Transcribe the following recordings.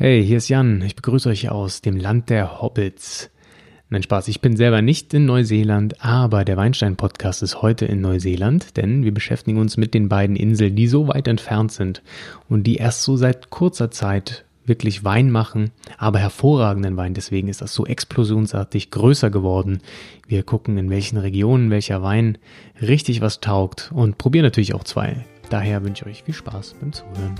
Hey, hier ist Jan. Ich begrüße euch aus dem Land der Hobbits. Nein, Spaß, ich bin selber nicht in Neuseeland, aber der Weinstein-Podcast ist heute in Neuseeland, denn wir beschäftigen uns mit den beiden Inseln, die so weit entfernt sind und die erst so seit kurzer Zeit wirklich Wein machen, aber hervorragenden Wein. Deswegen ist das so explosionsartig größer geworden. Wir gucken, in welchen Regionen welcher Wein richtig was taugt und probieren natürlich auch zwei. Daher wünsche ich euch viel Spaß beim Zuhören.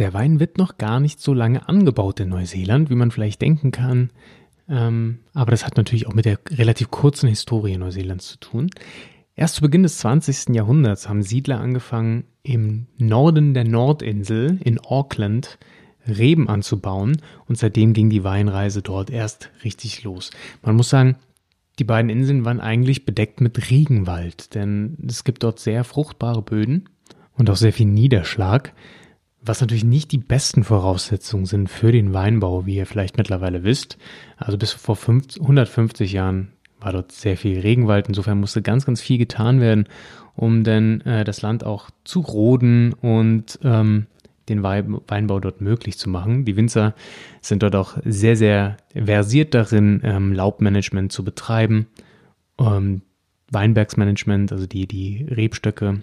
Der Wein wird noch gar nicht so lange angebaut in Neuseeland, wie man vielleicht denken kann. Ähm, aber das hat natürlich auch mit der relativ kurzen Historie Neuseelands zu tun. Erst zu Beginn des 20. Jahrhunderts haben Siedler angefangen, im Norden der Nordinsel in Auckland Reben anzubauen und seitdem ging die Weinreise dort erst richtig los. Man muss sagen, die beiden Inseln waren eigentlich bedeckt mit Regenwald, denn es gibt dort sehr fruchtbare Böden und auch sehr viel Niederschlag. Was natürlich nicht die besten Voraussetzungen sind für den Weinbau, wie ihr vielleicht mittlerweile wisst. Also bis vor 50, 150 Jahren war dort sehr viel Regenwald. Insofern musste ganz, ganz viel getan werden, um denn äh, das Land auch zu roden und ähm, den Weinbau dort möglich zu machen. Die Winzer sind dort auch sehr, sehr versiert darin, ähm, Laubmanagement zu betreiben, ähm, Weinbergsmanagement, also die, die Rebstöcke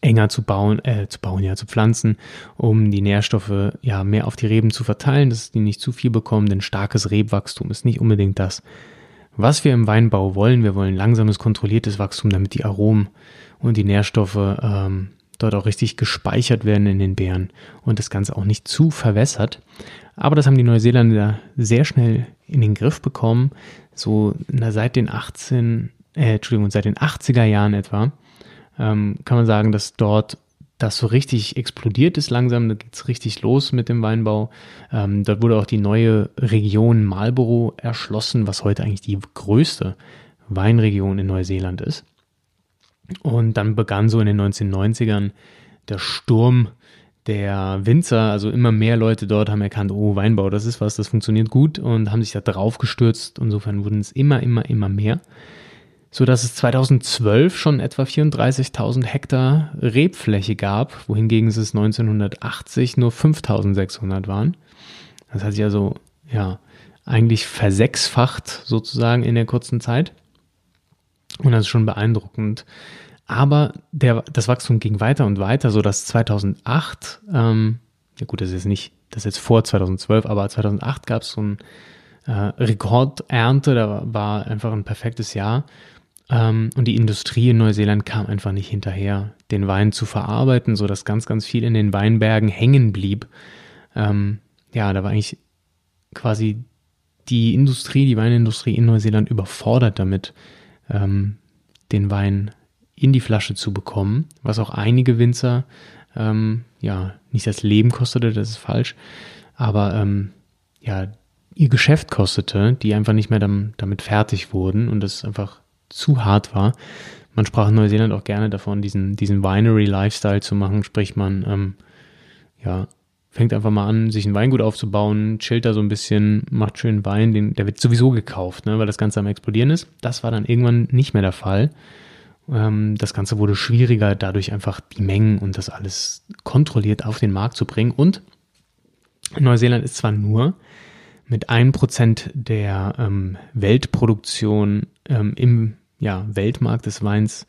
enger zu bauen, äh, zu bauen, ja, zu pflanzen, um die Nährstoffe ja mehr auf die Reben zu verteilen, dass die nicht zu viel bekommen, denn starkes Rebwachstum ist nicht unbedingt das, was wir im Weinbau wollen. Wir wollen langsames, kontrolliertes Wachstum, damit die Aromen und die Nährstoffe ähm, dort auch richtig gespeichert werden in den Beeren und das Ganze auch nicht zu verwässert. Aber das haben die Neuseeländer sehr schnell in den Griff bekommen, so na, seit den 18, äh, Entschuldigung, seit den 80er Jahren etwa ähm, kann man sagen, dass dort das so richtig explodiert ist langsam, da geht es richtig los mit dem Weinbau. Ähm, dort wurde auch die neue Region Marlborough erschlossen, was heute eigentlich die größte Weinregion in Neuseeland ist. Und dann begann so in den 1990ern der Sturm der Winzer, also immer mehr Leute dort haben erkannt, oh, Weinbau, das ist was, das funktioniert gut und haben sich da drauf gestürzt. Insofern wurden es immer, immer, immer mehr so dass es 2012 schon etwa 34.000 Hektar Rebfläche gab, wohingegen es 1980 nur 5.600 waren. Das hat sich also ja eigentlich versechsfacht sozusagen in der kurzen Zeit. Und das ist schon beeindruckend. Aber der, das Wachstum ging weiter und weiter, so dass 2008, ähm, ja gut, das ist jetzt nicht, das ist jetzt vor 2012, aber 2008 gab es so ein äh, Rekordernte, da war einfach ein perfektes Jahr ähm, und die Industrie in Neuseeland kam einfach nicht hinterher, den Wein zu verarbeiten, so dass ganz, ganz viel in den Weinbergen hängen blieb. Ähm, ja, da war eigentlich quasi die Industrie, die Weinindustrie in Neuseeland überfordert damit, ähm, den Wein in die Flasche zu bekommen, was auch einige Winzer, ähm, ja, nicht das Leben kostete, das ist falsch, aber ähm, ja, ihr Geschäft kostete, die einfach nicht mehr damit fertig wurden und das einfach zu hart war. Man sprach in Neuseeland auch gerne davon, diesen, diesen Winery-Lifestyle zu machen, sprich man, ähm, ja, fängt einfach mal an, sich ein Weingut aufzubauen, chillt da so ein bisschen, macht schön Wein, den, der wird sowieso gekauft, ne, weil das Ganze am explodieren ist. Das war dann irgendwann nicht mehr der Fall. Ähm, das Ganze wurde schwieriger, dadurch einfach die Mengen und das alles kontrolliert auf den Markt zu bringen. Und Neuseeland ist zwar nur mit 1% der ähm, Weltproduktion ähm, im ja, Weltmarkt des Weins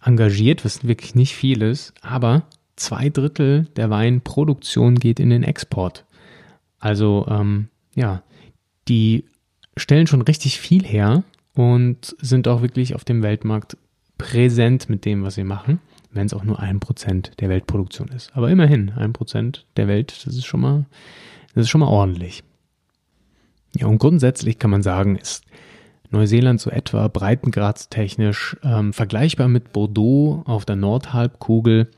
engagiert, was wirklich nicht viel ist, aber zwei Drittel der Weinproduktion geht in den Export. Also ähm, ja, die stellen schon richtig viel her und sind auch wirklich auf dem Weltmarkt präsent mit dem, was sie machen, wenn es auch nur ein Prozent der Weltproduktion ist. Aber immerhin, ein Prozent der Welt, das ist schon mal, das ist schon mal ordentlich. Ja, und grundsätzlich kann man sagen, ist Neuseeland so etwa breitengradstechnisch ähm, vergleichbar mit Bordeaux auf der Nordhalbkugel,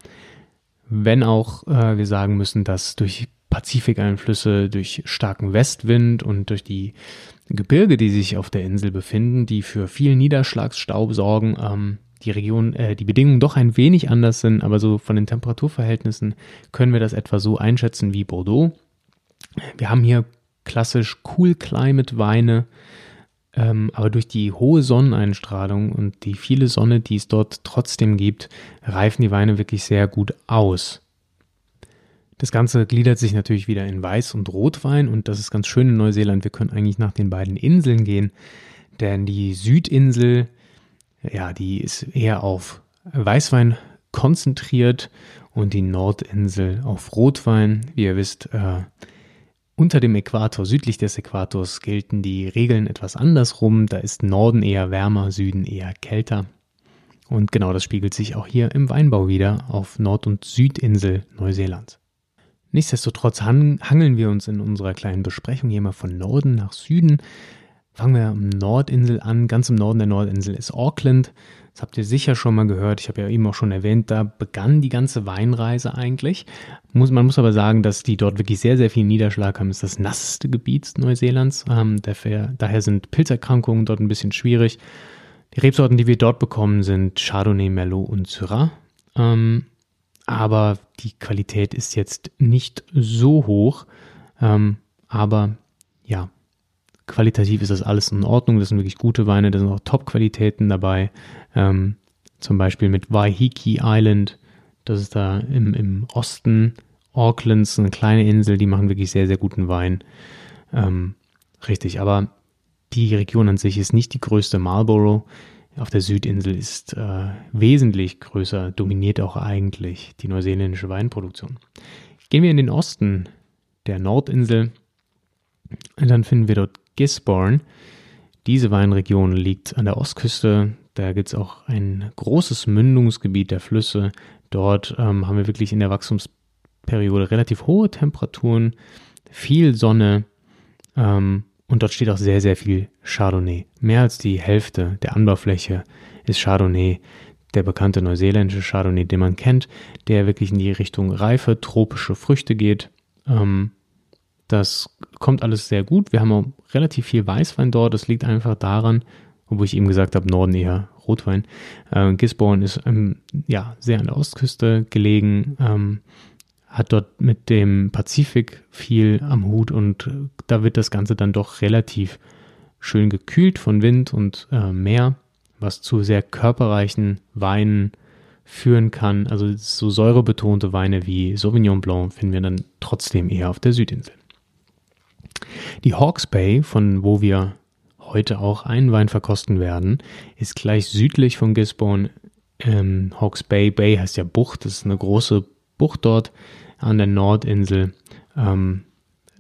wenn auch äh, wir sagen müssen, dass durch Pazifikeinflüsse, durch starken Westwind und durch die Gebirge, die sich auf der Insel befinden, die für viel Niederschlagsstaub sorgen, ähm, die Region, äh, die Bedingungen doch ein wenig anders sind, aber so von den Temperaturverhältnissen können wir das etwa so einschätzen wie Bordeaux. Wir haben hier klassisch Cool Climate Weine, ähm, aber durch die hohe Sonneneinstrahlung und die viele Sonne, die es dort trotzdem gibt, reifen die Weine wirklich sehr gut aus. Das Ganze gliedert sich natürlich wieder in Weiß- und Rotwein und das ist ganz schön in Neuseeland. Wir können eigentlich nach den beiden Inseln gehen, denn die Südinsel, ja, die ist eher auf Weißwein konzentriert und die Nordinsel auf Rotwein. Wie ihr wisst, äh, unter dem Äquator, südlich des Äquators, gelten die Regeln etwas andersrum. Da ist Norden eher wärmer, Süden eher kälter. Und genau das spiegelt sich auch hier im Weinbau wieder auf Nord- und Südinsel Neuseelands. Nichtsdestotrotz hangeln wir uns in unserer kleinen Besprechung hier mal von Norden nach Süden. Fangen wir am Nordinsel an. Ganz im Norden der Nordinsel ist Auckland. Das habt ihr sicher schon mal gehört. Ich habe ja eben auch schon erwähnt, da begann die ganze Weinreise eigentlich. Muss, man muss aber sagen, dass die dort wirklich sehr, sehr viel Niederschlag haben. Das ist das nasseste Gebiet Neuseelands. Ähm, dafür, daher sind Pilzerkrankungen dort ein bisschen schwierig. Die Rebsorten, die wir dort bekommen, sind Chardonnay, Merlot und Syrah. Ähm, aber die Qualität ist jetzt nicht so hoch. Ähm, aber ja, qualitativ ist das alles in Ordnung. Das sind wirklich gute Weine, da sind auch Top-Qualitäten dabei. Ähm, zum Beispiel mit Waiheke Island, das ist da im, im Osten Aucklands, eine kleine Insel, die machen wirklich sehr, sehr guten Wein. Ähm, richtig, aber die Region an sich ist nicht die größte Marlborough auf der Südinsel ist äh, wesentlich größer, dominiert auch eigentlich die neuseeländische Weinproduktion. Gehen wir in den Osten der Nordinsel, dann finden wir dort Gisborne. Diese Weinregion liegt an der Ostküste. Da gibt es auch ein großes Mündungsgebiet der Flüsse. Dort ähm, haben wir wirklich in der Wachstumsperiode relativ hohe Temperaturen, viel Sonne ähm, und dort steht auch sehr, sehr viel Chardonnay. Mehr als die Hälfte der Anbaufläche ist Chardonnay, der bekannte neuseeländische Chardonnay, den man kennt, der wirklich in die Richtung reife, tropische Früchte geht. Ähm, das kommt alles sehr gut. Wir haben auch relativ viel Weißwein dort. Das liegt einfach daran, obwohl ich eben gesagt habe, Norden eher Rotwein. Äh, Gisborne ist ähm, ja, sehr an der Ostküste gelegen. Ähm, hat dort mit dem Pazifik viel am Hut und da wird das Ganze dann doch relativ schön gekühlt von Wind und äh, Meer, was zu sehr körperreichen Weinen führen kann. Also so säurebetonte Weine wie Sauvignon Blanc finden wir dann trotzdem eher auf der Südinsel. Die Hawke's Bay, von wo wir heute auch einen Wein verkosten werden, ist gleich südlich von Gisborne. Ähm, Hawke's Bay, Bay heißt ja Bucht, das ist eine große Bucht dort an der Nordinsel. Ähm,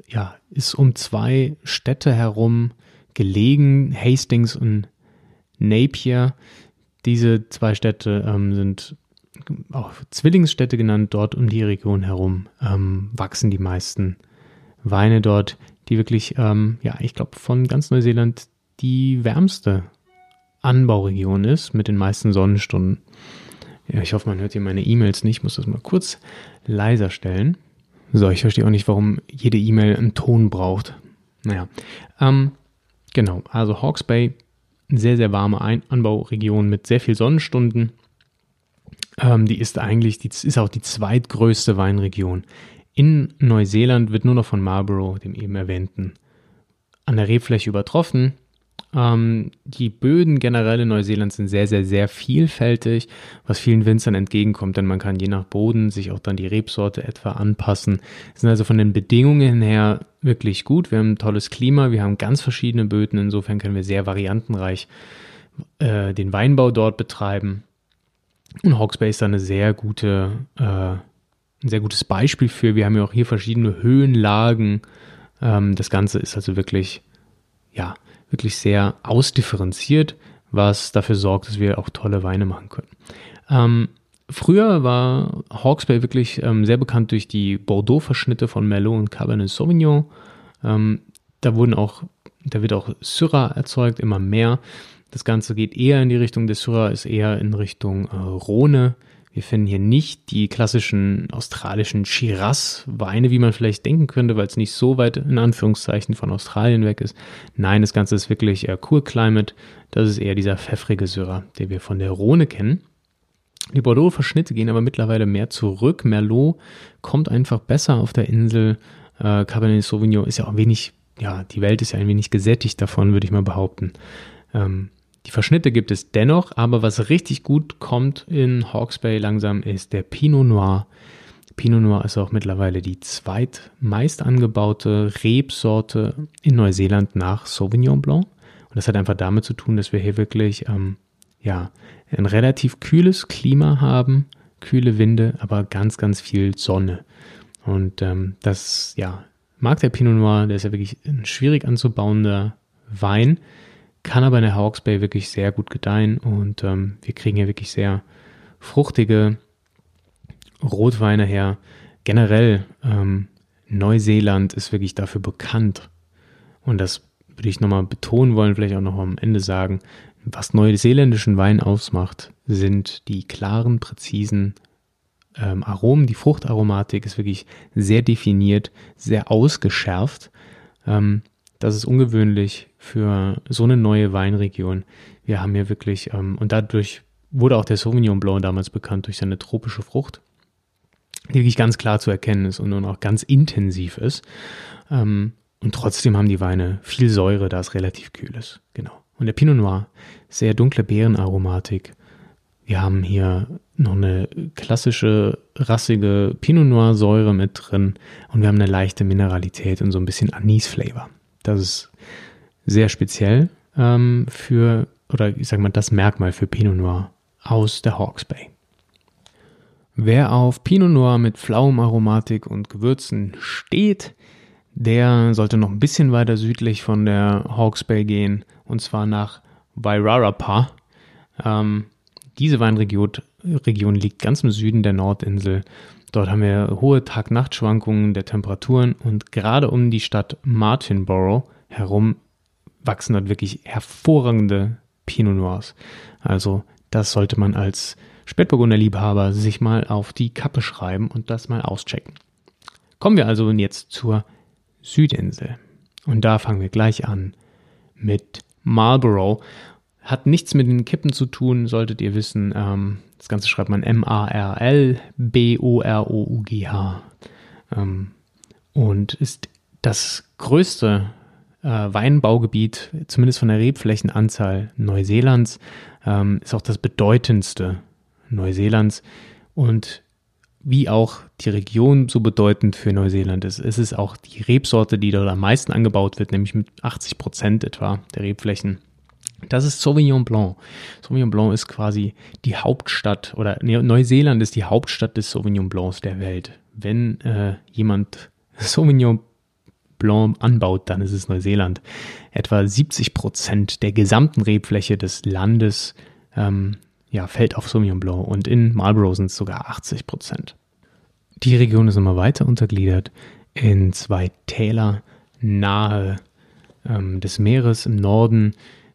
ja, ist um zwei Städte herum gelegen, Hastings und Napier. Diese zwei Städte ähm, sind auch Zwillingsstädte genannt. Dort um die Region herum ähm, wachsen die meisten Weine dort, die wirklich, ähm, ja, ich glaube, von ganz Neuseeland die wärmste Anbauregion ist mit den meisten Sonnenstunden. Ja, ich hoffe, man hört hier meine E-Mails nicht. Ich muss das mal kurz leiser stellen. So, ich verstehe auch nicht, warum jede E-Mail einen Ton braucht. Naja, ähm, genau. Also Hawke's Bay, sehr, sehr warme Ein Anbauregion mit sehr viel Sonnenstunden. Ähm, die ist eigentlich, die ist auch die zweitgrößte Weinregion. In Neuseeland wird nur noch von Marlborough, dem eben erwähnten, an der Rebfläche übertroffen. Ähm, die Böden generell in Neuseeland sind sehr, sehr, sehr vielfältig, was vielen Winzern entgegenkommt, denn man kann je nach Boden sich auch dann die Rebsorte etwa anpassen. Sind also von den Bedingungen her wirklich gut. Wir haben ein tolles Klima, wir haben ganz verschiedene Böden, insofern können wir sehr variantenreich äh, den Weinbau dort betreiben. Und Hawke's Bay ist da eine sehr gute, äh, ein sehr gutes Beispiel für. Wir haben ja auch hier verschiedene Höhenlagen. Ähm, das Ganze ist also wirklich, ja, wirklich sehr ausdifferenziert, was dafür sorgt, dass wir auch tolle Weine machen können. Ähm, früher war Hawke's Bay wirklich ähm, sehr bekannt durch die Bordeaux-Verschnitte von Merlot und Cabernet Sauvignon. Ähm, da wurden auch Da wird auch Syrah erzeugt, immer mehr. Das Ganze geht eher in die Richtung des Syrah, ist eher in Richtung äh, Rhone. Wir finden hier nicht die klassischen australischen Shiraz-Weine, wie man vielleicht denken könnte, weil es nicht so weit in Anführungszeichen von Australien weg ist. Nein, das Ganze ist wirklich eher Cool Climate. Das ist eher dieser pfeffrige Syrah, den wir von der Rhone kennen. Die Bordeaux-Verschnitte gehen aber mittlerweile mehr zurück. Merlot kommt einfach besser auf der Insel. Äh, Cabernet Sauvignon ist ja auch wenig, ja, die Welt ist ja ein wenig gesättigt davon, würde ich mal behaupten. Ähm, die Verschnitte gibt es dennoch, aber was richtig gut kommt in Hawke's Bay langsam ist der Pinot Noir. Pinot Noir ist auch mittlerweile die zweitmeist angebaute Rebsorte in Neuseeland nach Sauvignon Blanc. Und das hat einfach damit zu tun, dass wir hier wirklich ähm, ja, ein relativ kühles Klima haben, kühle Winde, aber ganz, ganz viel Sonne. Und ähm, das, ja, mag der Pinot Noir, der ist ja wirklich ein schwierig anzubauender Wein kann aber in der Hawks Bay wirklich sehr gut gedeihen und ähm, wir kriegen hier wirklich sehr fruchtige Rotweine her. Generell ähm, Neuseeland ist wirklich dafür bekannt und das würde ich nochmal betonen wollen, vielleicht auch noch am Ende sagen, was neuseeländischen Wein ausmacht, sind die klaren, präzisen ähm, Aromen. Die Fruchtaromatik ist wirklich sehr definiert, sehr ausgeschärft. Ähm, das ist ungewöhnlich für so eine neue Weinregion. Wir haben hier wirklich, ähm, und dadurch wurde auch der Sauvignon Blanc damals bekannt durch seine tropische Frucht, die wirklich ganz klar zu erkennen ist und auch ganz intensiv ist. Ähm, und trotzdem haben die Weine viel Säure, da es relativ kühl ist. Genau. Und der Pinot Noir, sehr dunkle Beerenaromatik. Wir haben hier noch eine klassische, rassige Pinot Noir Säure mit drin und wir haben eine leichte Mineralität und so ein bisschen Anis-Flavor. Das ist sehr speziell ähm, für, oder ich sage mal, das Merkmal für Pinot Noir aus der Hawke's Bay. Wer auf Pinot Noir mit Pflaumenaromatik und Gewürzen steht, der sollte noch ein bisschen weiter südlich von der Hawke's Bay gehen, und zwar nach Wairarapa. Ähm, diese Weinregion Region liegt ganz im Süden der Nordinsel. Dort haben wir hohe Tag-Nacht-Schwankungen der Temperaturen und gerade um die Stadt Martinborough herum wachsen dort wirklich hervorragende Pinot Noirs. Also das sollte man als Spätburgunder-Liebhaber sich mal auf die Kappe schreiben und das mal auschecken. Kommen wir also jetzt zur Südinsel. Und da fangen wir gleich an mit Marlborough. Hat nichts mit den Kippen zu tun, solltet ihr wissen. Ähm, das Ganze schreibt man M-A-R-L-B-O-R-O-U-G-H. Ähm, und ist das größte äh, Weinbaugebiet, zumindest von der Rebflächenanzahl Neuseelands, ähm, ist auch das bedeutendste Neuseelands und wie auch die Region so bedeutend für Neuseeland ist, ist es auch die Rebsorte, die dort am meisten angebaut wird, nämlich mit 80 Prozent etwa der Rebflächen. Das ist Sauvignon Blanc. Sauvignon Blanc ist quasi die Hauptstadt oder Neuseeland ist die Hauptstadt des Sauvignon Blancs der Welt. Wenn äh, jemand Sauvignon Blanc anbaut, dann ist es Neuseeland. Etwa 70 Prozent der gesamten Rebfläche des Landes ähm, ja, fällt auf Sauvignon Blanc und in Marlborough sind es sogar 80 Prozent. Die Region ist immer weiter untergliedert in zwei Täler nahe ähm, des Meeres im Norden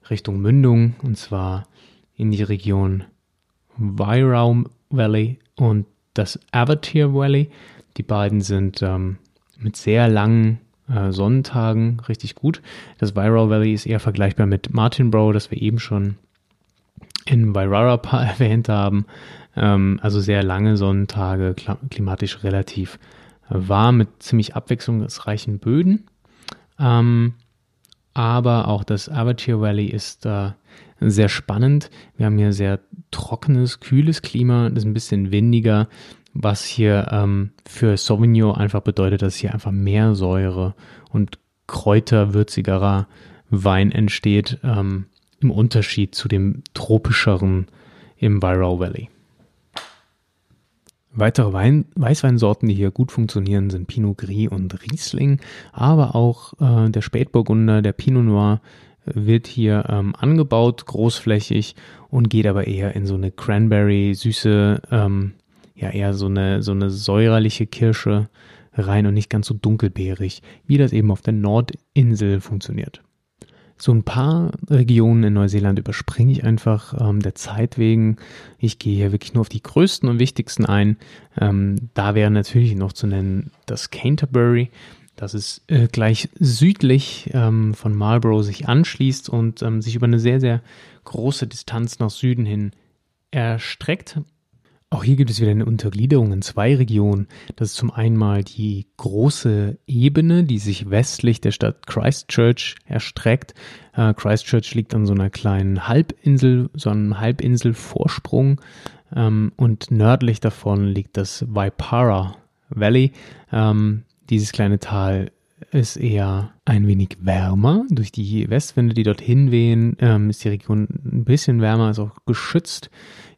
Richtung Mündung und zwar in die Region Wairau Valley und das Avatir Valley. Die beiden sind ähm, mit sehr langen äh, Sonnentagen richtig gut. Das Wairau Valley ist eher vergleichbar mit Martinborough, das wir eben schon in Wairarapa erwähnt haben. Ähm, also sehr lange Sonnentage, klimatisch relativ äh, warm mit ziemlich abwechslungsreichen Böden. Ähm, aber auch das Avatir Valley ist äh, sehr spannend. Wir haben hier sehr trockenes, kühles Klima, das ist ein bisschen windiger, was hier ähm, für Sauvignon einfach bedeutet, dass hier einfach mehr Säure und kräuterwürzigerer Wein entsteht, ähm, im Unterschied zu dem tropischeren im Wairau Valley. Weitere Wein Weißweinsorten, die hier gut funktionieren, sind Pinot Gris und Riesling, aber auch äh, der Spätburgunder, der Pinot Noir wird hier ähm, angebaut, großflächig und geht aber eher in so eine Cranberry-Süße ähm, ja eher so eine, so eine säuerliche Kirsche rein und nicht ganz so dunkelbeerig, wie das eben auf der Nordinsel funktioniert. So ein paar Regionen in Neuseeland überspringe ich einfach ähm, der Zeit wegen. Ich gehe hier wirklich nur auf die größten und wichtigsten ein. Ähm, da wäre natürlich noch zu nennen das Canterbury. Das ist äh, gleich südlich ähm, von Marlborough sich anschließt und ähm, sich über eine sehr, sehr große Distanz nach Süden hin erstreckt. Auch hier gibt es wieder eine Untergliederung in zwei Regionen. Das ist zum einen mal die große Ebene, die sich westlich der Stadt Christchurch erstreckt. Äh, Christchurch liegt an so einer kleinen Halbinsel, so einem Halbinselvorsprung. Ähm, und nördlich davon liegt das Waipara Valley. Ähm, dieses kleine Tal ist eher ein wenig wärmer. Durch die Westwinde, die dorthin wehen, ähm, ist die Region ein bisschen wärmer, ist auch geschützt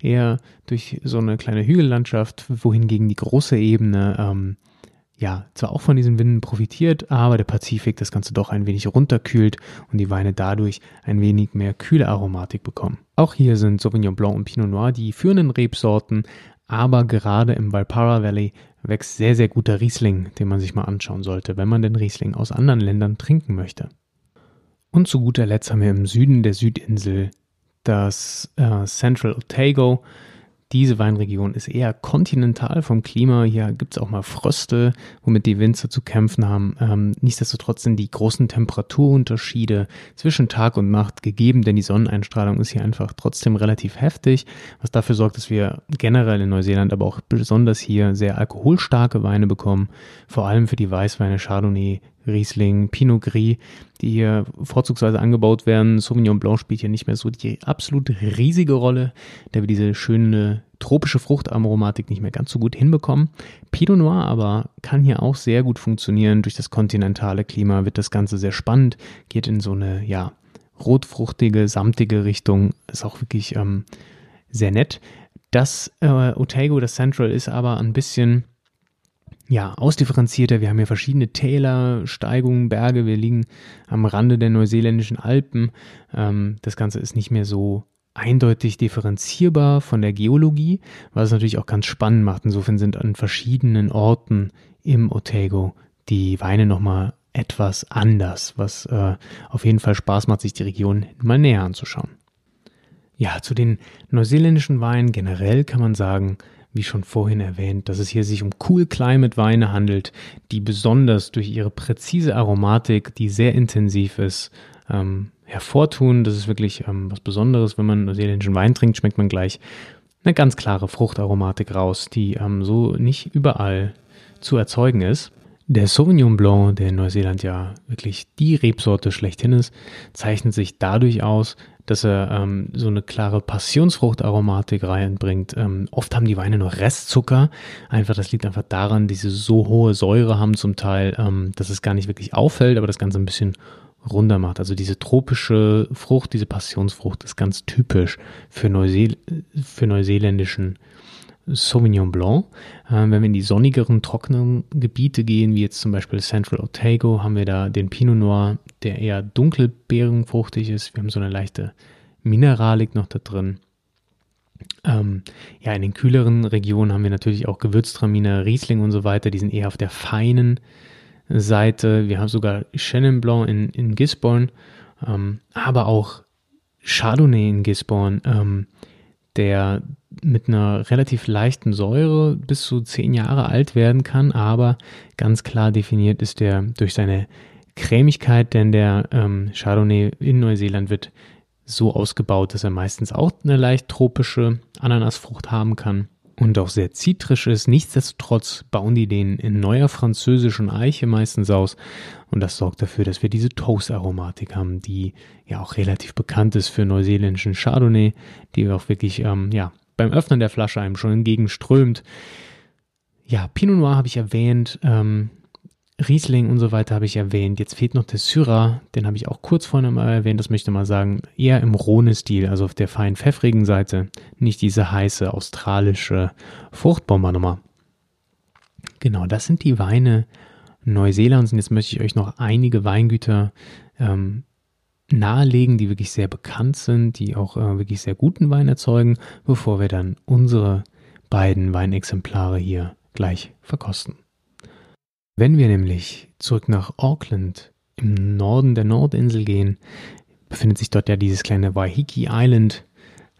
eher durch so eine kleine Hügellandschaft, wohingegen die große Ebene ähm, ja zwar auch von diesen Winden profitiert, aber der Pazifik das Ganze doch ein wenig runterkühlt und die Weine dadurch ein wenig mehr kühle Aromatik bekommen. Auch hier sind Sauvignon Blanc und Pinot Noir die führenden Rebsorten, aber gerade im Valpara Valley wächst sehr, sehr guter Riesling, den man sich mal anschauen sollte, wenn man den Riesling aus anderen Ländern trinken möchte. Und zu guter Letzt haben wir im Süden der Südinsel das äh, Central Otago. Diese Weinregion ist eher kontinental vom Klima. Hier gibt es auch mal Fröste, womit die Winzer zu kämpfen haben. Ähm, nichtsdestotrotz sind die großen Temperaturunterschiede zwischen Tag und Nacht gegeben, denn die Sonneneinstrahlung ist hier einfach trotzdem relativ heftig, was dafür sorgt, dass wir generell in Neuseeland, aber auch besonders hier sehr alkoholstarke Weine bekommen. Vor allem für die Weißweine Chardonnay, Riesling, Pinot Gris, die hier vorzugsweise angebaut werden. Sauvignon Blanc spielt hier nicht mehr so die absolut riesige Rolle, da wir diese schöne tropische Fruchtaromatik nicht mehr ganz so gut hinbekommen. Pinot Noir aber kann hier auch sehr gut funktionieren. Durch das kontinentale Klima wird das Ganze sehr spannend, geht in so eine, ja, rotfruchtige, samtige Richtung. Ist auch wirklich ähm, sehr nett. Das äh, Otago, das Central, ist aber ein bisschen ja, ausdifferenzierter. Wir haben hier verschiedene Täler, Steigungen, Berge. Wir liegen am Rande der neuseeländischen Alpen. Ähm, das Ganze ist nicht mehr so eindeutig differenzierbar von der Geologie, was es natürlich auch ganz spannend macht. Insofern sind an verschiedenen Orten im Otago die Weine nochmal etwas anders, was äh, auf jeden Fall Spaß macht, sich die Region mal näher anzuschauen. Ja, zu den neuseeländischen Weinen generell kann man sagen, wie schon vorhin erwähnt, dass es hier sich um Cool Climate Weine handelt, die besonders durch ihre präzise Aromatik, die sehr intensiv ist, ähm, hervortun. Das ist wirklich ähm, was Besonderes. Wenn man neuseeländischen Wein trinkt, schmeckt man gleich eine ganz klare Fruchtaromatik raus, die ähm, so nicht überall zu erzeugen ist. Der Sauvignon Blanc, der in Neuseeland ja wirklich die Rebsorte schlechthin ist, zeichnet sich dadurch aus, dass er ähm, so eine klare Passionsfruchtaromatik reinbringt. Ähm, oft haben die Weine nur Restzucker. Einfach, das liegt einfach daran, dass sie so hohe Säure haben zum Teil, ähm, dass es gar nicht wirklich auffällt, aber das Ganze ein bisschen runder macht. Also diese tropische Frucht, diese Passionsfrucht ist ganz typisch für, Neuseel für neuseeländischen Sauvignon Blanc. Ähm, wenn wir in die sonnigeren, trockenen Gebiete gehen, wie jetzt zum Beispiel Central Otago, haben wir da den Pinot Noir, der eher dunkelbeerenfruchtig ist. Wir haben so eine leichte Mineralik noch da drin. Ähm, ja, in den kühleren Regionen haben wir natürlich auch Gewürztraminer, Riesling und so weiter. Die sind eher auf der feinen Seite. Wir haben sogar Chenin Blanc in, in Gisborne, ähm, aber auch Chardonnay in Gisborne, ähm, der mit einer relativ leichten Säure bis zu zehn Jahre alt werden kann, aber ganz klar definiert ist der durch seine Cremigkeit, denn der ähm, Chardonnay in Neuseeland wird so ausgebaut, dass er meistens auch eine leicht tropische Ananasfrucht haben kann und auch sehr zitrisch ist. Nichtsdestotrotz bauen die den in neuer französischen Eiche meistens aus und das sorgt dafür, dass wir diese Toast-Aromatik haben, die ja auch relativ bekannt ist für neuseeländischen Chardonnay, die auch wirklich ähm, ja beim Öffnen der Flasche einem schon entgegenströmt. Ja, Pinot Noir habe ich erwähnt, ähm, Riesling und so weiter habe ich erwähnt. Jetzt fehlt noch der Syrah, den habe ich auch kurz vorhin mal erwähnt, das möchte ich mal sagen, eher im Rhone-Stil, also auf der fein pfeffrigen Seite, nicht diese heiße australische Fruchtbombernummer. Genau, das sind die Weine Neuseelands und jetzt möchte ich euch noch einige Weingüter ähm, nahelegen, die wirklich sehr bekannt sind, die auch äh, wirklich sehr guten Wein erzeugen, bevor wir dann unsere beiden Weinexemplare hier gleich verkosten. Wenn wir nämlich zurück nach Auckland im Norden der Nordinsel gehen, befindet sich dort ja dieses kleine Waiheke Island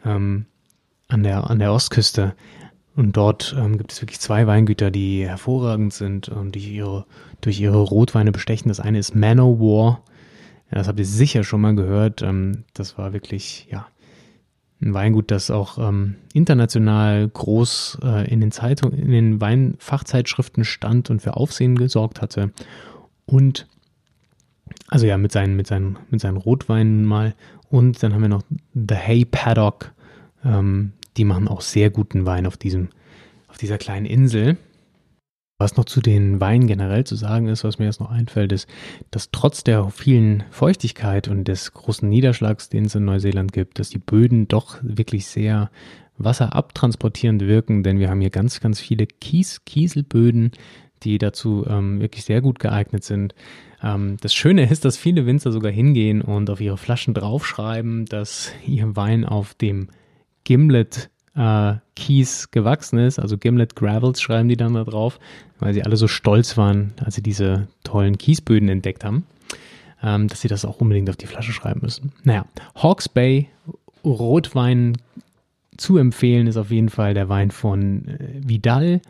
ähm, an, der, an der Ostküste. Und dort ähm, gibt es wirklich zwei Weingüter, die hervorragend sind und die ihre, durch ihre Rotweine bestechen. Das eine ist Manowar. Ja, das habt ihr sicher schon mal gehört. Ähm, das war wirklich, ja, ein Weingut, das auch ähm, international groß äh, in den Zeitungen, in den Weinfachzeitschriften stand und für Aufsehen gesorgt hatte. Und also ja, mit seinen, mit seinen, mit seinen Rotweinen mal. Und dann haben wir noch The Hay Paddock. Ähm, die machen auch sehr guten Wein auf diesem, auf dieser kleinen Insel. Was noch zu den Weinen generell zu sagen ist, was mir jetzt noch einfällt, ist, dass trotz der vielen Feuchtigkeit und des großen Niederschlags, den es in Neuseeland gibt, dass die Böden doch wirklich sehr wasserabtransportierend wirken, denn wir haben hier ganz, ganz viele Kies, Kieselböden, die dazu ähm, wirklich sehr gut geeignet sind. Ähm, das Schöne ist, dass viele Winzer sogar hingehen und auf ihre Flaschen draufschreiben, dass ihr Wein auf dem Gimlet äh, Kies gewachsen ist. Also Gimlet Gravels schreiben die dann da drauf, weil sie alle so stolz waren, als sie diese tollen Kiesböden entdeckt haben, ähm, dass sie das auch unbedingt auf die Flasche schreiben müssen. Naja, Hawks Bay Rotwein zu empfehlen ist auf jeden Fall der Wein von äh, Vidal.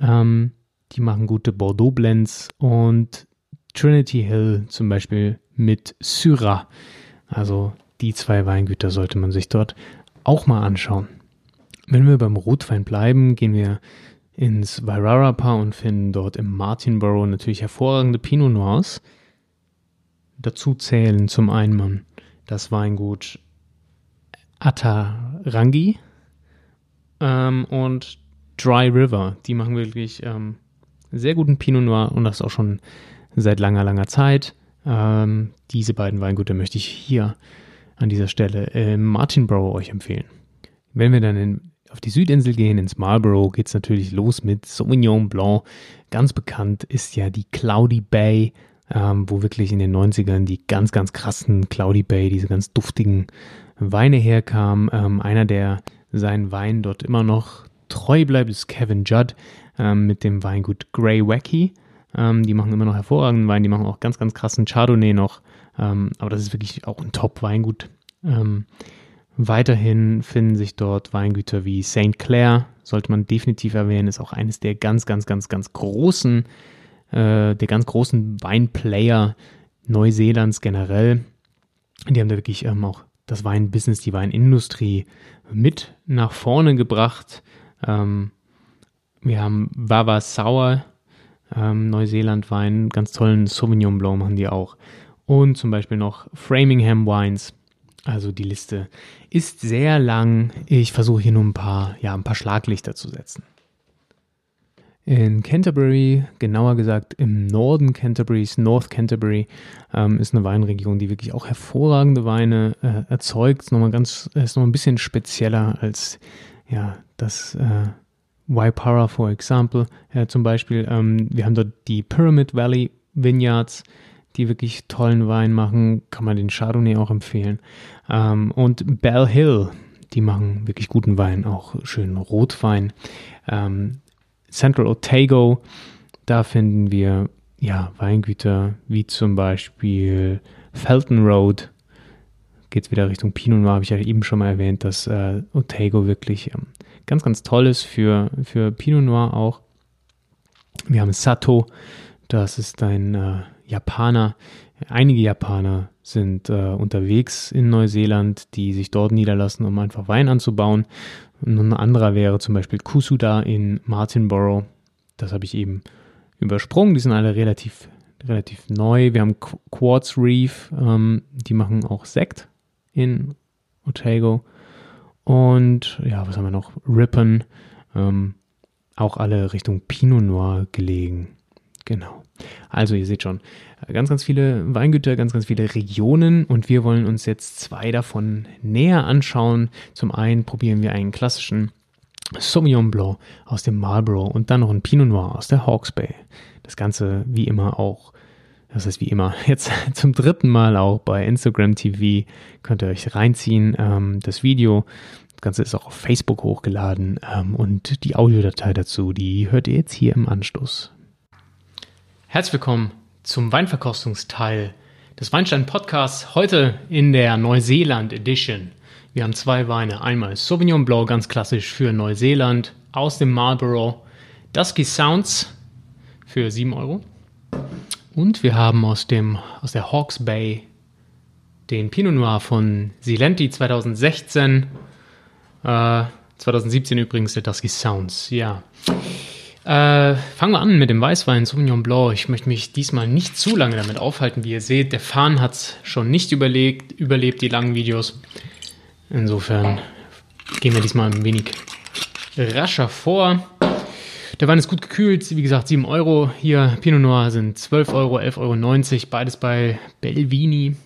Ähm, die machen gute Bordeaux Blends und Trinity Hill zum Beispiel mit Syrah. Also die zwei Weingüter sollte man sich dort auch mal anschauen. Wenn wir beim Rotwein bleiben, gehen wir ins Wairarapa und finden dort im Martinborough natürlich hervorragende Pinot Noirs. Dazu zählen zum einen das Weingut Atarangi ähm, und Dry River. Die machen wirklich ähm, sehr guten Pinot Noir und das auch schon seit langer, langer Zeit. Ähm, diese beiden Weingüter möchte ich hier an dieser Stelle im Martinborough euch empfehlen. Wenn wir dann in, auf die Südinsel gehen, ins Marlborough, geht es natürlich los mit Sauvignon Blanc. Ganz bekannt ist ja die Cloudy Bay, ähm, wo wirklich in den 90ern die ganz, ganz krassen Cloudy Bay, diese ganz duftigen Weine herkamen. Ähm, einer, der seinen Wein dort immer noch treu bleibt, ist Kevin Judd ähm, mit dem Weingut Grey Wacky. Ähm, die machen immer noch hervorragenden Wein, die machen auch ganz, ganz krassen Chardonnay noch. Ähm, aber das ist wirklich auch ein Top-Weingut. Weiterhin finden sich dort Weingüter wie St. Clair, sollte man definitiv erwähnen, ist auch eines der ganz, ganz, ganz, ganz großen, äh, der ganz großen Weinplayer Neuseelands generell. Die haben da wirklich ähm, auch das Weinbusiness, die Weinindustrie mit nach vorne gebracht. Ähm, wir haben Wawa Sour, ähm, Neuseeland-Wein, ganz tollen Sauvignon Blanc machen die auch. Und zum Beispiel noch Framingham Wines. Also die Liste ist sehr lang. Ich versuche hier nur ein paar, ja, ein paar Schlaglichter zu setzen. In Canterbury, genauer gesagt im Norden Canterburys, North Canterbury, ähm, ist eine Weinregion, die wirklich auch hervorragende Weine äh, erzeugt. Nochmal ganz, ist noch ein bisschen spezieller als ja, das äh, Waipara, for example, äh, zum Beispiel. Ähm, wir haben dort die Pyramid Valley Vineyards, die wirklich tollen Wein machen. Kann man den Chardonnay auch empfehlen. Ähm, und Bell Hill, die machen wirklich guten Wein, auch schönen Rotwein. Ähm, Central Otago, da finden wir ja Weingüter wie zum Beispiel Felton Road. Geht es wieder Richtung Pinot Noir, habe ich ja eben schon mal erwähnt, dass äh, Otago wirklich ähm, ganz, ganz tolles für, für Pinot Noir auch. Wir haben Sato, das ist ein äh, Japaner. Einige Japaner sind äh, unterwegs in Neuseeland, die sich dort niederlassen, um einfach Wein anzubauen. Und ein anderer wäre zum Beispiel Kusuda in Martinborough. Das habe ich eben übersprungen. Die sind alle relativ, relativ neu. Wir haben Quartz Reef, ähm, die machen auch Sekt in Otago. Und ja, was haben wir noch? Ripon, ähm, auch alle Richtung Pinot Noir gelegen. Genau. Also ihr seht schon, ganz, ganz viele Weingüter, ganz, ganz viele Regionen und wir wollen uns jetzt zwei davon näher anschauen. Zum einen probieren wir einen klassischen Sauvignon Blanc aus dem Marlborough und dann noch ein Pinot Noir aus der Hawke's Bay. Das Ganze wie immer auch das ist wie immer jetzt zum dritten Mal auch bei Instagram TV. Könnt ihr euch reinziehen. Ähm, das Video, das Ganze ist auch auf Facebook hochgeladen ähm, und die Audiodatei dazu, die hört ihr jetzt hier im Anschluss. Herzlich willkommen zum Weinverkostungsteil des Weinstein Podcasts heute in der Neuseeland Edition. Wir haben zwei Weine. Einmal Sauvignon Blanc, ganz klassisch für Neuseeland, aus dem Marlborough. Dusky Sounds für 7 Euro. Und wir haben aus, dem, aus der Hawke's Bay den Pinot Noir von Silenti 2016. Äh, 2017 übrigens der Dusky Sounds, ja. Äh, fangen wir an mit dem Weißwein Sauvignon Blanc. Ich möchte mich diesmal nicht zu lange damit aufhalten. Wie ihr seht, der Fahnen hat es schon nicht überlebt, überlebt, die langen Videos. Insofern gehen wir diesmal ein wenig rascher vor. Der Wein ist gut gekühlt, wie gesagt 7 Euro. Hier Pinot Noir sind 12 Euro, 11,90 Euro, beides bei Belvini.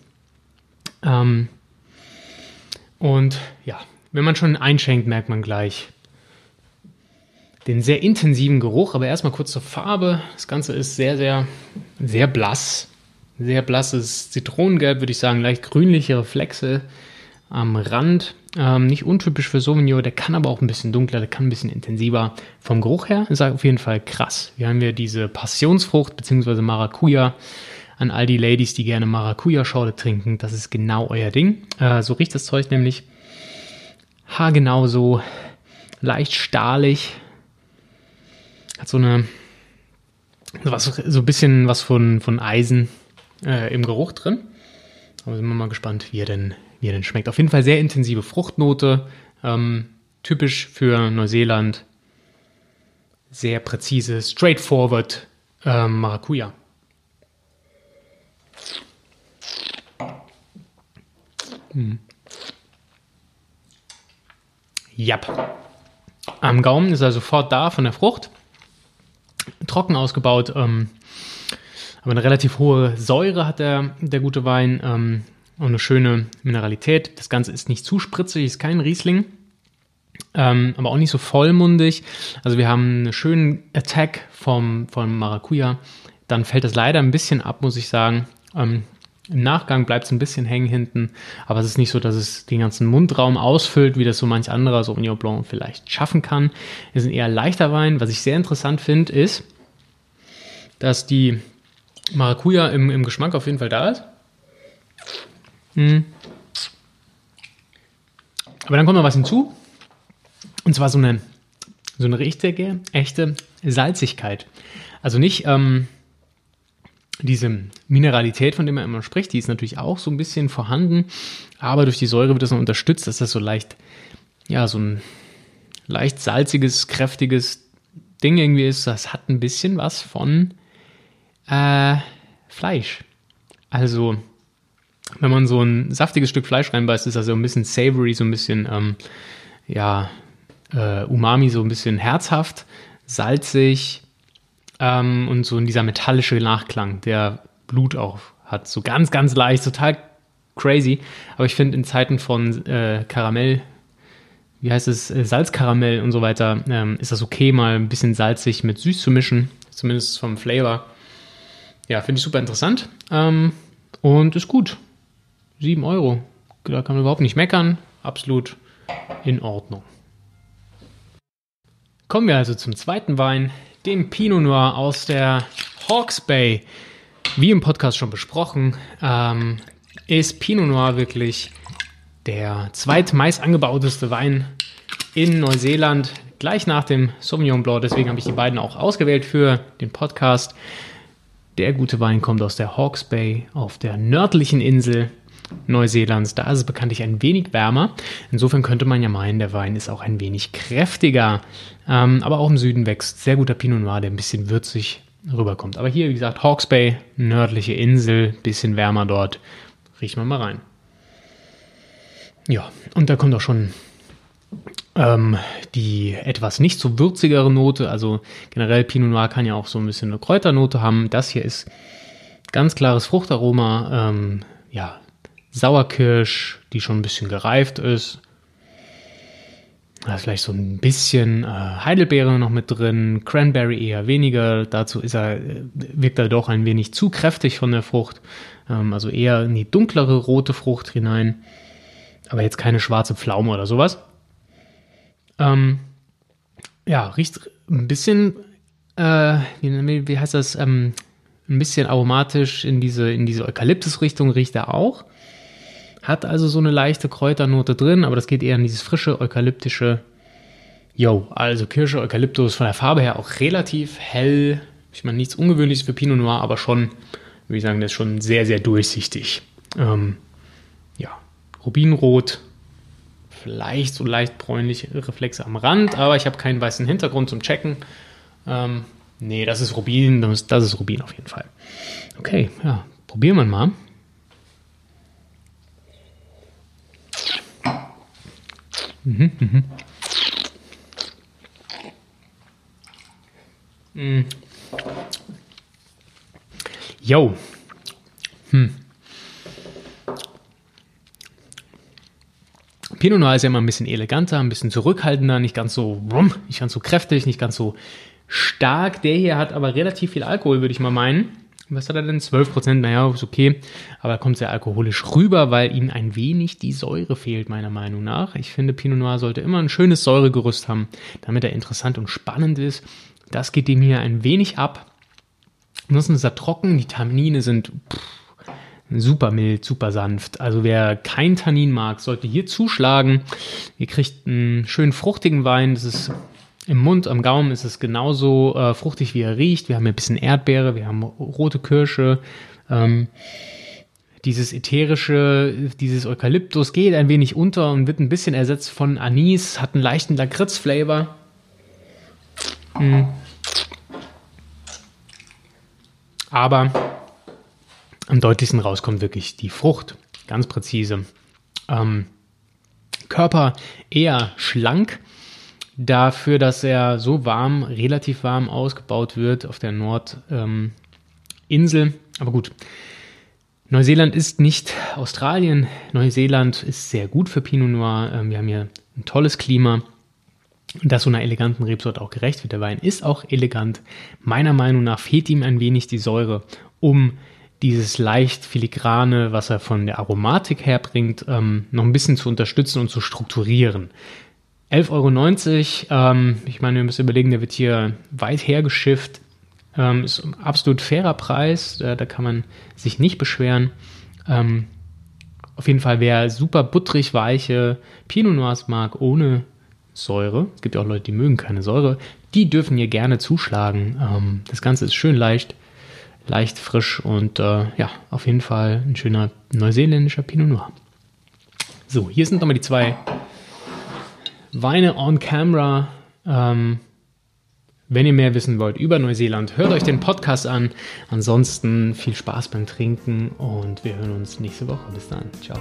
Ähm, und ja, wenn man schon einschenkt, merkt man gleich, den sehr intensiven Geruch, aber erstmal kurz zur Farbe. Das Ganze ist sehr, sehr, sehr blass. Sehr blasses Zitronengelb, würde ich sagen, leicht grünliche Reflexe am Rand. Ähm, nicht untypisch für Sauvignon, der kann aber auch ein bisschen dunkler, der kann ein bisschen intensiver. Vom Geruch her ist er auf jeden Fall krass. Wir haben ja diese Passionsfrucht bzw. Maracuja an all die Ladies, die gerne Maracuja-Schorle trinken. Das ist genau euer Ding. Äh, so riecht das Zeug nämlich haargenau so leicht stahlig, hat so eine, was, so ein bisschen was von, von Eisen äh, im Geruch drin. Aber sind wir mal gespannt, wie er denn, wie er denn schmeckt. Auf jeden Fall sehr intensive Fruchtnote, ähm, typisch für Neuseeland. Sehr präzise, straightforward ähm, Maracuja. Hm. Jap. Am Gaumen ist er sofort da von der Frucht trocken ausgebaut, ähm, aber eine relativ hohe Säure hat der, der gute Wein ähm, und eine schöne Mineralität. Das Ganze ist nicht zu spritzig, ist kein Riesling, ähm, aber auch nicht so vollmundig. Also wir haben einen schönen Attack vom, vom Maracuja. Dann fällt das leider ein bisschen ab, muss ich sagen. Ähm, Im Nachgang bleibt es ein bisschen hängen hinten, aber es ist nicht so, dass es den ganzen Mundraum ausfüllt, wie das so manch anderer Sauvignon Blanc vielleicht schaffen kann. Es ist ein eher leichter Wein. Was ich sehr interessant finde, ist, dass die Maracuja im, im Geschmack auf jeden Fall da ist. Mhm. Aber dann kommt noch was hinzu. Und zwar so eine, so eine richtige, echte Salzigkeit. Also nicht ähm, diese Mineralität, von der man immer spricht, die ist natürlich auch so ein bisschen vorhanden, aber durch die Säure wird das noch unterstützt, dass das so leicht, ja, so ein leicht salziges, kräftiges Ding irgendwie ist. Das hat ein bisschen was von äh, Fleisch. Also, wenn man so ein saftiges Stück Fleisch reinbeißt, ist das so ein bisschen savory, so ein bisschen, ähm, ja, äh, Umami, so ein bisschen herzhaft, salzig ähm, und so in dieser metallische Nachklang, der Blut auch hat. So ganz, ganz leicht, total crazy. Aber ich finde, in Zeiten von äh, Karamell, wie heißt es, äh, Salzkaramell und so weiter, ähm, ist das okay, mal ein bisschen salzig mit süß zu mischen, zumindest vom Flavor. Ja, finde ich super interessant ähm, und ist gut. 7 Euro. Da kann man überhaupt nicht meckern. Absolut in Ordnung. Kommen wir also zum zweiten Wein, dem Pinot Noir aus der Hawke's Bay. Wie im Podcast schon besprochen, ähm, ist Pinot Noir wirklich der zweitmeist angebauteste Wein in Neuseeland, gleich nach dem Sauvignon Blanc. Deswegen habe ich die beiden auch ausgewählt für den Podcast. Der gute Wein kommt aus der Hawke's Bay auf der nördlichen Insel Neuseelands. Da ist es bekanntlich ein wenig wärmer. Insofern könnte man ja meinen, der Wein ist auch ein wenig kräftiger. Ähm, aber auch im Süden wächst sehr guter Pinot Noir, der ein bisschen würzig rüberkommt. Aber hier, wie gesagt, Hawke's Bay, nördliche Insel, bisschen wärmer dort. Riechen wir mal rein. Ja, und da kommt auch schon ähm, die etwas nicht so würzigere Note, also generell Pinot Noir kann ja auch so ein bisschen eine Kräuternote haben. Das hier ist ganz klares Fruchtaroma, ähm, ja, Sauerkirsch, die schon ein bisschen gereift ist. Da ist vielleicht so ein bisschen äh, Heidelbeere noch mit drin, Cranberry eher weniger. Dazu ist er, wirkt er doch ein wenig zu kräftig von der Frucht. Ähm, also eher in die dunklere rote Frucht hinein. Aber jetzt keine schwarze Pflaume oder sowas. Ähm, ja, riecht ein bisschen, äh, wie, wie, heißt das, ähm, ein bisschen aromatisch in diese, in diese Eukalyptus-Richtung riecht er auch. Hat also so eine leichte Kräuternote drin, aber das geht eher in dieses frische, eukalyptische. Yo, also Kirsche, Eukalyptus von der Farbe her auch relativ hell. Ich meine, nichts Ungewöhnliches für Pinot Noir, aber schon, würde ich sagen, das ist schon sehr, sehr durchsichtig. Ähm, ja, Rubinrot, vielleicht so leicht bräunliche Reflexe am Rand, aber ich habe keinen weißen Hintergrund zum Checken. Ähm, nee, das ist Rubin, das ist, das ist Rubin auf jeden Fall. Okay, ja, probieren wir mal. Mhm, mhm. Mm. Yo. Hm. Pinot Noir ist ja immer ein bisschen eleganter, ein bisschen zurückhaltender, nicht ganz so, nicht ganz so kräftig, nicht ganz so stark. Der hier hat aber relativ viel Alkohol, würde ich mal meinen. Was hat er denn? 12 Prozent, naja, ist okay. Aber er kommt sehr alkoholisch rüber, weil ihm ein wenig die Säure fehlt, meiner Meinung nach. Ich finde, Pinot Noir sollte immer ein schönes Säuregerüst haben, damit er interessant und spannend ist. Das geht dem hier ein wenig ab. Ansonsten ist er trocken, die Tannine sind pff, super mild, super sanft. Also wer kein Tannin mag, sollte hier zuschlagen. Ihr kriegt einen schönen fruchtigen Wein. Das ist im Mund, am Gaumen ist es genauso äh, fruchtig, wie er riecht. Wir haben ein bisschen Erdbeere, wir haben rote Kirsche. Ähm, dieses ätherische, dieses Eukalyptus geht ein wenig unter und wird ein bisschen ersetzt von Anis, hat einen leichten Lakritz-Flavor. Mhm. Aber am deutlichsten rauskommt wirklich die Frucht, ganz präzise. Ähm, Körper eher schlank, dafür, dass er so warm, relativ warm ausgebaut wird auf der Nordinsel. Ähm, Aber gut, Neuseeland ist nicht Australien. Neuseeland ist sehr gut für Pinot Noir. Ähm, wir haben hier ein tolles Klima das so einer eleganten Rebsorte auch gerecht wird. Der Wein ist auch elegant. Meiner Meinung nach fehlt ihm ein wenig die Säure, um dieses leicht filigrane, was er von der Aromatik herbringt, ähm, noch ein bisschen zu unterstützen und zu strukturieren. 11,90 Euro, ähm, ich meine, wir müssen überlegen, der wird hier weit hergeschifft. Ähm, ist ein absolut fairer Preis, äh, da kann man sich nicht beschweren. Ähm, auf jeden Fall, wer super butterig weiche Pinot Noirs mag, ohne Säure. Es gibt ja auch Leute, die mögen keine Säure. Die dürfen hier gerne zuschlagen. Ähm, das Ganze ist schön leicht, leicht frisch und äh, ja, auf jeden Fall ein schöner neuseeländischer Pinot Noir. So, hier sind nochmal die zwei Weine on camera. Ähm, wenn ihr mehr wissen wollt über Neuseeland, hört euch den Podcast an. Ansonsten viel Spaß beim Trinken und wir hören uns nächste Woche. Bis dann. Ciao.